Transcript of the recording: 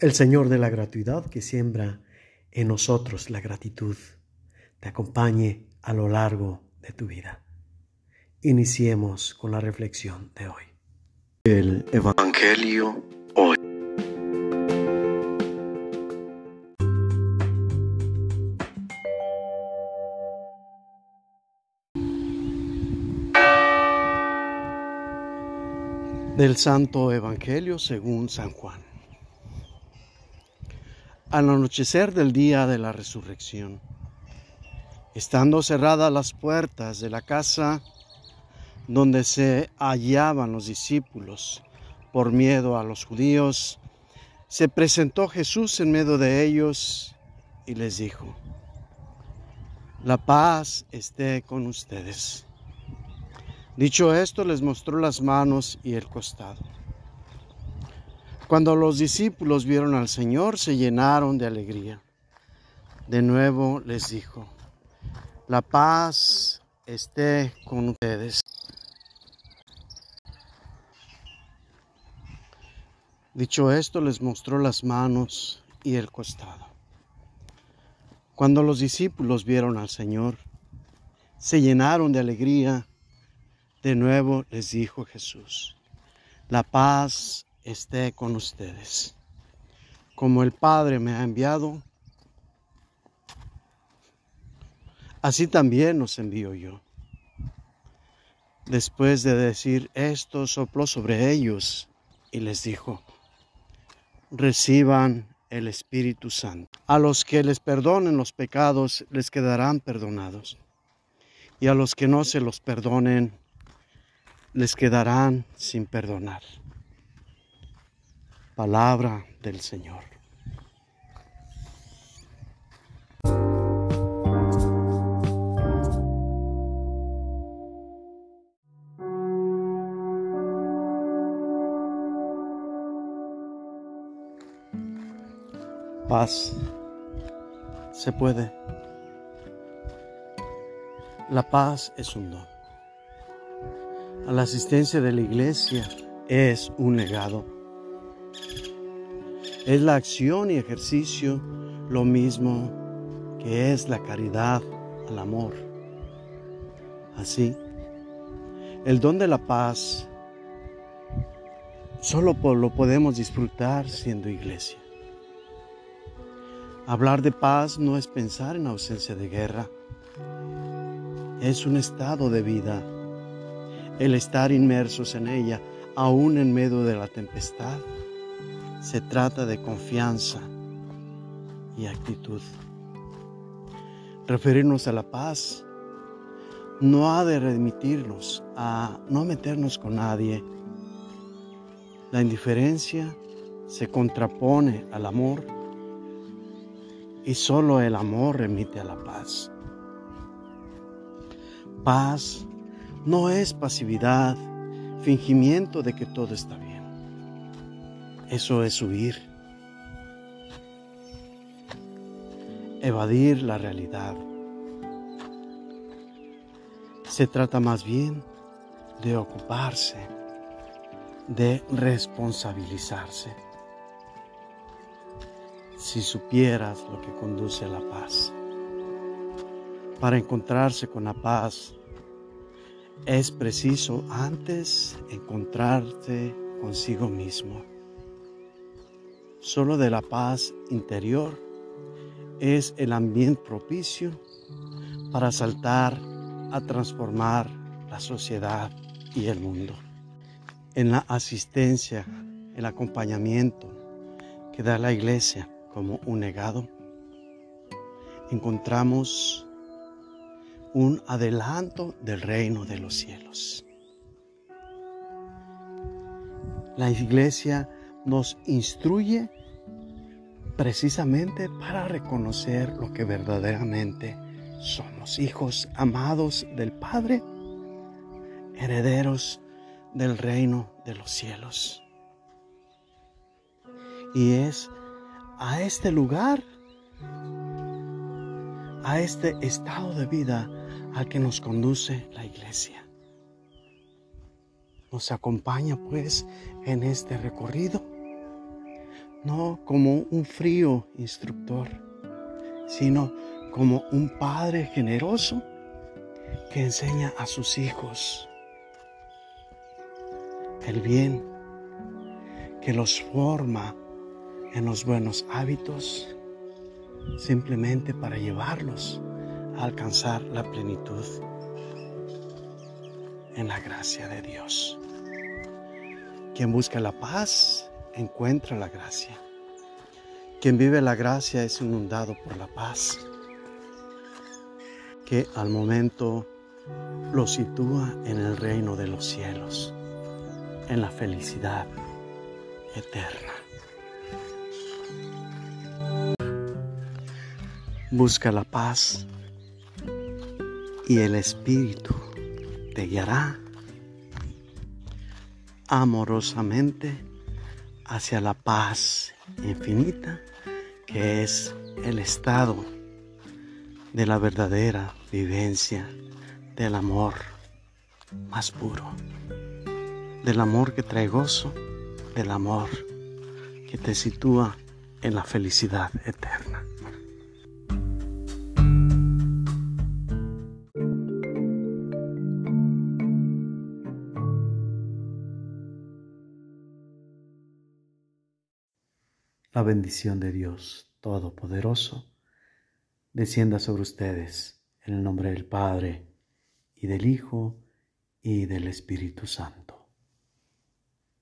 El Señor de la gratuidad que siembra en nosotros la gratitud te acompañe a lo largo de tu vida. Iniciemos con la reflexión de hoy. El Evangelio hoy. Del Santo Evangelio según San Juan. Al anochecer del día de la resurrección, estando cerradas las puertas de la casa donde se hallaban los discípulos por miedo a los judíos, se presentó Jesús en medio de ellos y les dijo, la paz esté con ustedes. Dicho esto, les mostró las manos y el costado. Cuando los discípulos vieron al Señor, se llenaron de alegría. De nuevo les dijo, la paz esté con ustedes. Dicho esto, les mostró las manos y el costado. Cuando los discípulos vieron al Señor, se llenaron de alegría. De nuevo les dijo Jesús, la paz esté con ustedes. Como el Padre me ha enviado, así también los envío yo. Después de decir esto, sopló sobre ellos y les dijo, reciban el Espíritu Santo. A los que les perdonen los pecados les quedarán perdonados. Y a los que no se los perdonen les quedarán sin perdonar palabra del Señor. Paz. Se puede. La paz es un don. A la asistencia de la iglesia es un legado es la acción y ejercicio lo mismo que es la caridad al amor. Así, el don de la paz solo lo podemos disfrutar siendo iglesia. Hablar de paz no es pensar en ausencia de guerra, es un estado de vida, el estar inmersos en ella aún en medio de la tempestad se trata de confianza y actitud. Referirnos a la paz no ha de remitirnos a no meternos con nadie. La indiferencia se contrapone al amor y solo el amor remite a la paz. Paz no es pasividad, fingimiento de que todo está bien. Eso es huir. Evadir la realidad. Se trata más bien de ocuparse, de responsabilizarse. Si supieras lo que conduce a la paz. Para encontrarse con la paz es preciso antes encontrarte consigo mismo. Solo de la paz interior es el ambiente propicio para saltar a transformar la sociedad y el mundo. En la asistencia, el acompañamiento que da la iglesia como un legado, encontramos un adelanto del reino de los cielos. La iglesia nos instruye precisamente para reconocer lo que verdaderamente somos, hijos amados del Padre, herederos del reino de los cielos. Y es a este lugar, a este estado de vida al que nos conduce la iglesia. Nos acompaña pues en este recorrido no como un frío instructor, sino como un padre generoso que enseña a sus hijos el bien, que los forma en los buenos hábitos, simplemente para llevarlos a alcanzar la plenitud en la gracia de Dios. Quien busca la paz encuentra la gracia. Quien vive la gracia es inundado por la paz, que al momento lo sitúa en el reino de los cielos, en la felicidad eterna. Busca la paz y el Espíritu te guiará amorosamente hacia la paz infinita que es el estado de la verdadera vivencia del amor más puro, del amor que trae gozo, del amor que te sitúa en la felicidad eterna. La bendición de Dios Todopoderoso descienda sobre ustedes en el nombre del Padre y del Hijo y del Espíritu Santo.